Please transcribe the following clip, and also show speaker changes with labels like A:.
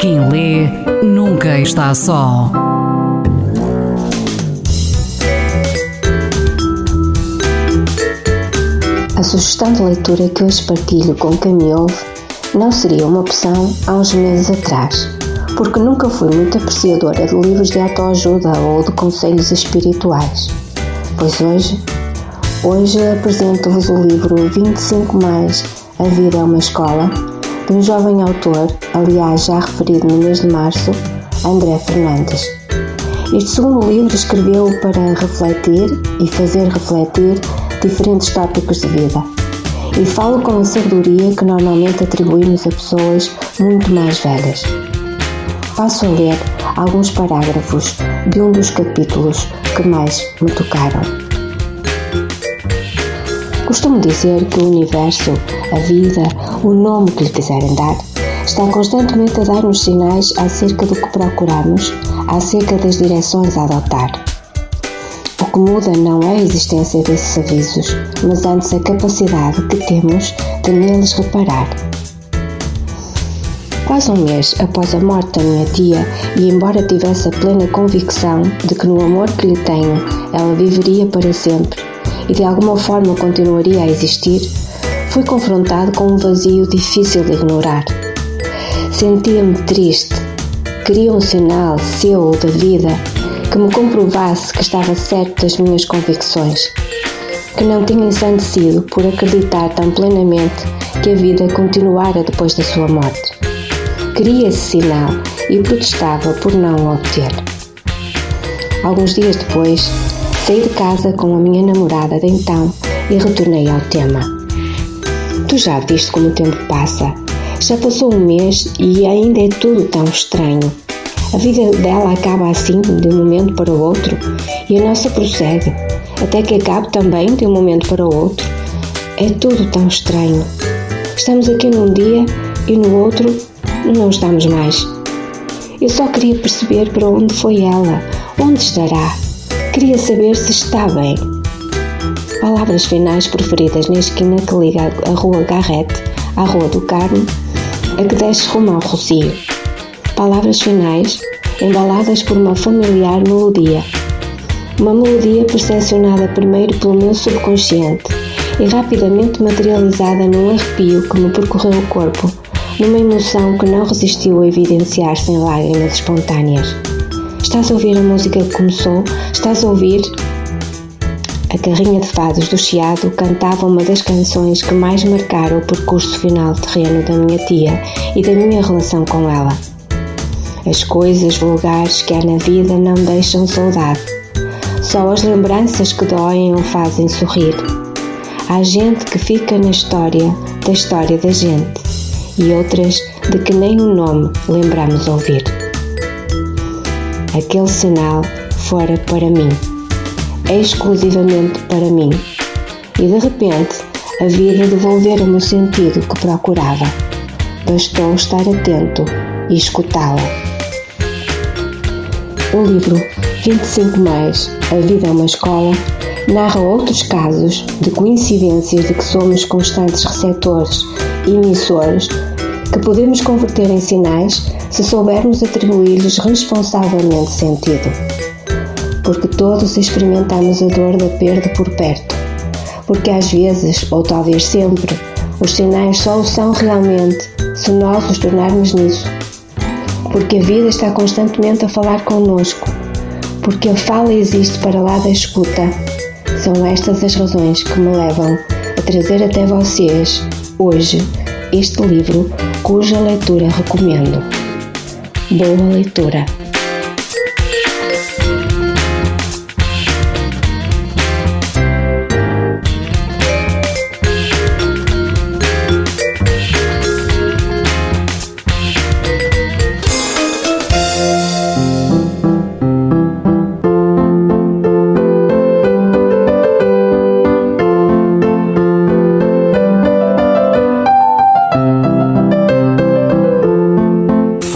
A: Quem lê nunca está só.
B: A sugestão de leitura que hoje partilho com quem me ouve não seria uma opção há uns meses atrás, porque nunca fui muito apreciadora de livros de autoajuda ou de conselhos espirituais. Pois hoje, hoje apresento-vos o livro 25 mais A Vida é uma Escola, de um jovem autor, aliás já referido no mês de março, André Fernandes. Este segundo livro escreveu para refletir e fazer refletir diferentes tópicos de vida. E falo com a sabedoria que normalmente atribuímos a pessoas muito mais velhas. Passo a ler alguns parágrafos de um dos capítulos que mais me tocaram. Costumo dizer que o universo, a vida, o nome que lhe quiserem dar, está constantemente a dar-nos sinais acerca do que procuramos, acerca das direções a adotar. O que muda não é a existência desses avisos, mas antes a capacidade que temos de neles reparar. Quase um mês após a morte da minha tia, e embora tivesse a plena convicção de que no amor que lhe tenho ela viveria para sempre e de alguma forma continuaria a existir, fui confrontado com um vazio difícil de ignorar. Sentia-me triste. Queria um sinal seu da vida que me comprovasse que estava certo das minhas convicções, que não tinha ensandecido por acreditar tão plenamente que a vida continuara depois da sua morte. Queria esse sinal e protestava por não o obter. Alguns dias depois, saí de casa com a minha namorada de então e retornei ao tema. Tu já viste como o tempo passa? Já passou um mês e ainda é tudo tão estranho. A vida dela acaba assim, de um momento para o outro, e a nossa prossegue, até que acabe também de um momento para o outro. É tudo tão estranho. Estamos aqui num dia e no outro não estamos mais. Eu só queria perceber para onde foi ela, onde estará. Queria saber se está bem. Palavras finais preferidas na esquina que liga a Rua Garrete à Rua do Carmo, a que desce rumo ao Rocio. Palavras finais embaladas por uma familiar melodia. Uma melodia percepcionada primeiro pelo meu subconsciente e rapidamente materializada num arrepio que me percorreu o corpo, numa emoção que não resistiu a evidenciar-se em lágrimas espontâneas. Estás a ouvir a música que começou? Estás a ouvir? A carrinha de fados do Chiado cantava uma das canções que mais marcaram o percurso final terreno da minha tia e da minha relação com ela. As coisas vulgares que há na vida não deixam saudade. Só as lembranças que doem o fazem sorrir. Há gente que fica na história da história da gente e outras de que nem o nome lembramos ouvir. Aquele sinal fora para mim, exclusivamente para mim, e de repente a vida devolvera-me o sentido que procurava. Bastou estar atento e escutá-la. O livro 25 mais A Vida é uma Escola narra outros casos de coincidências de que somos constantes receptores e emissores que podemos converter em sinais se soubermos atribuir-lhes responsavelmente sentido. Porque todos experimentamos a dor da perda por perto. Porque às vezes, ou talvez sempre, os sinais só o são realmente se nós os tornarmos nisso. Porque a vida está constantemente a falar connosco. Porque a fala existe para lá da escuta. São estas as razões que me levam a trazer até vocês, hoje, este livro cuja leitura recomendo. Boa leitura!